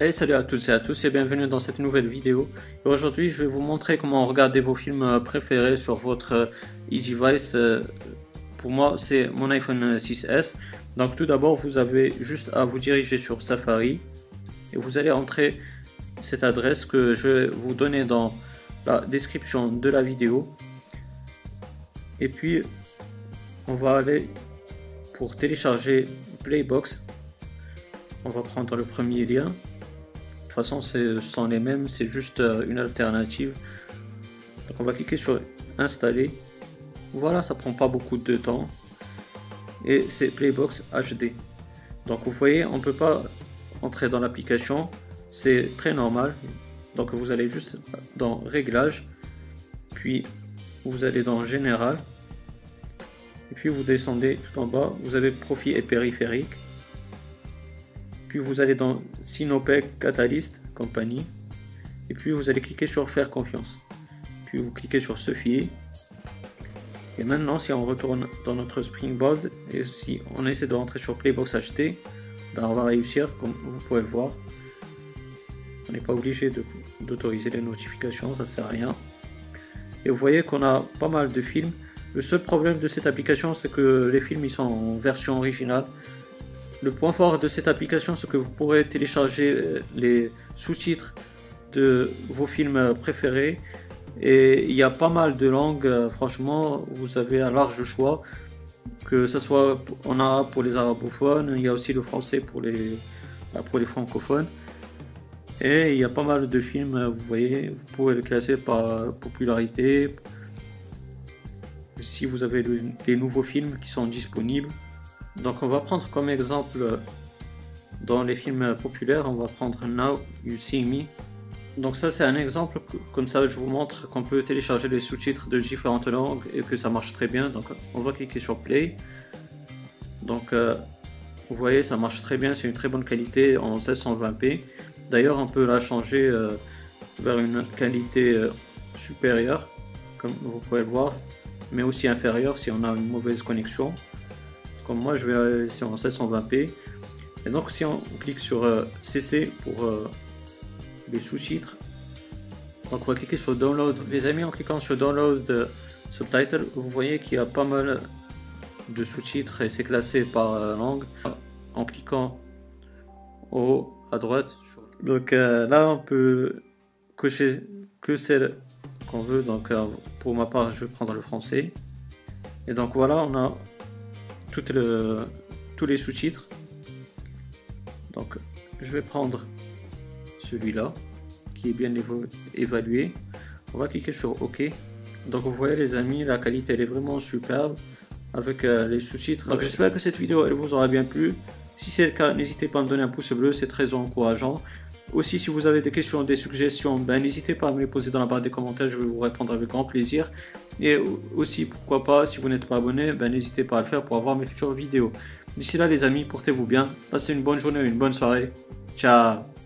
Hey salut à toutes et à tous et bienvenue dans cette nouvelle vidéo. Aujourd'hui je vais vous montrer comment regarder vos films préférés sur votre e-device. Pour moi c'est mon iPhone 6S. Donc tout d'abord vous avez juste à vous diriger sur Safari et vous allez entrer cette adresse que je vais vous donner dans la description de la vidéo. Et puis on va aller pour télécharger Playbox. On va prendre le premier lien façon, ce sont les mêmes, c'est juste euh, une alternative. Donc on va cliquer sur installer. Voilà, ça prend pas beaucoup de temps. Et c'est Playbox HD. Donc vous voyez, on peut pas entrer dans l'application. C'est très normal. Donc vous allez juste dans Réglages. Puis vous allez dans Général. Et puis vous descendez tout en bas. Vous avez Profil et périphérique. Puis vous allez dans Sinopec Catalyst Company. Et puis vous allez cliquer sur Faire confiance. Puis vous cliquez sur Se fier. Et maintenant, si on retourne dans notre Springboard et si on essaie de rentrer sur Playbox HD, ben on va réussir, comme vous pouvez le voir. On n'est pas obligé d'autoriser les notifications, ça sert à rien. Et vous voyez qu'on a pas mal de films. Le seul problème de cette application, c'est que les films ils sont en version originale. Le point fort de cette application, c'est que vous pourrez télécharger euh, les sous-titres de vos films préférés. Et il y a pas mal de langues, euh, franchement, vous avez un large choix. Que ce soit en arabe pour les arabophones, il y a aussi le français pour les, bah, pour les francophones. Et il y a pas mal de films, vous voyez, vous pouvez les classer par popularité. Si vous avez les nouveaux films qui sont disponibles. Donc on va prendre comme exemple dans les films populaires, on va prendre Now You See Me. Donc ça c'est un exemple, comme ça je vous montre qu'on peut télécharger les sous-titres de différentes langues et que ça marche très bien. Donc on va cliquer sur Play. Donc euh, vous voyez ça marche très bien, c'est une très bonne qualité en 720p. D'ailleurs on peut la changer euh, vers une qualité euh, supérieure, comme vous pouvez le voir, mais aussi inférieure si on a une mauvaise connexion comme moi je vais ici en 720p. Et donc si on clique sur CC euh, pour euh, les sous-titres, donc on va cliquer sur Download. Les amis, en cliquant sur Download euh, Subtitle, vous voyez qu'il y a pas mal de sous-titres et c'est classé par langue. En cliquant au haut à droite, donc là on peut cocher que celle qu'on veut. Donc pour ma part, je vais prendre le français. Et donc voilà, on a le, tous les sous-titres. Donc je vais prendre celui-là qui est bien évalué. On va cliquer sur OK. Donc vous voyez les amis, la qualité elle est vraiment superbe avec euh, les sous-titres. Donc j'espère que cette vidéo elle vous aura bien plu. Si c'est le cas, n'hésitez pas à me donner un pouce bleu, c'est très encourageant. Aussi, si vous avez des questions, des suggestions, ben, n'hésitez pas à me les poser dans la barre des commentaires, je vais vous répondre avec grand plaisir. Et aussi, pourquoi pas, si vous n'êtes pas abonné, ben, n'hésitez pas à le faire pour avoir mes futures vidéos. D'ici là, les amis, portez-vous bien, passez une bonne journée, une bonne soirée. Ciao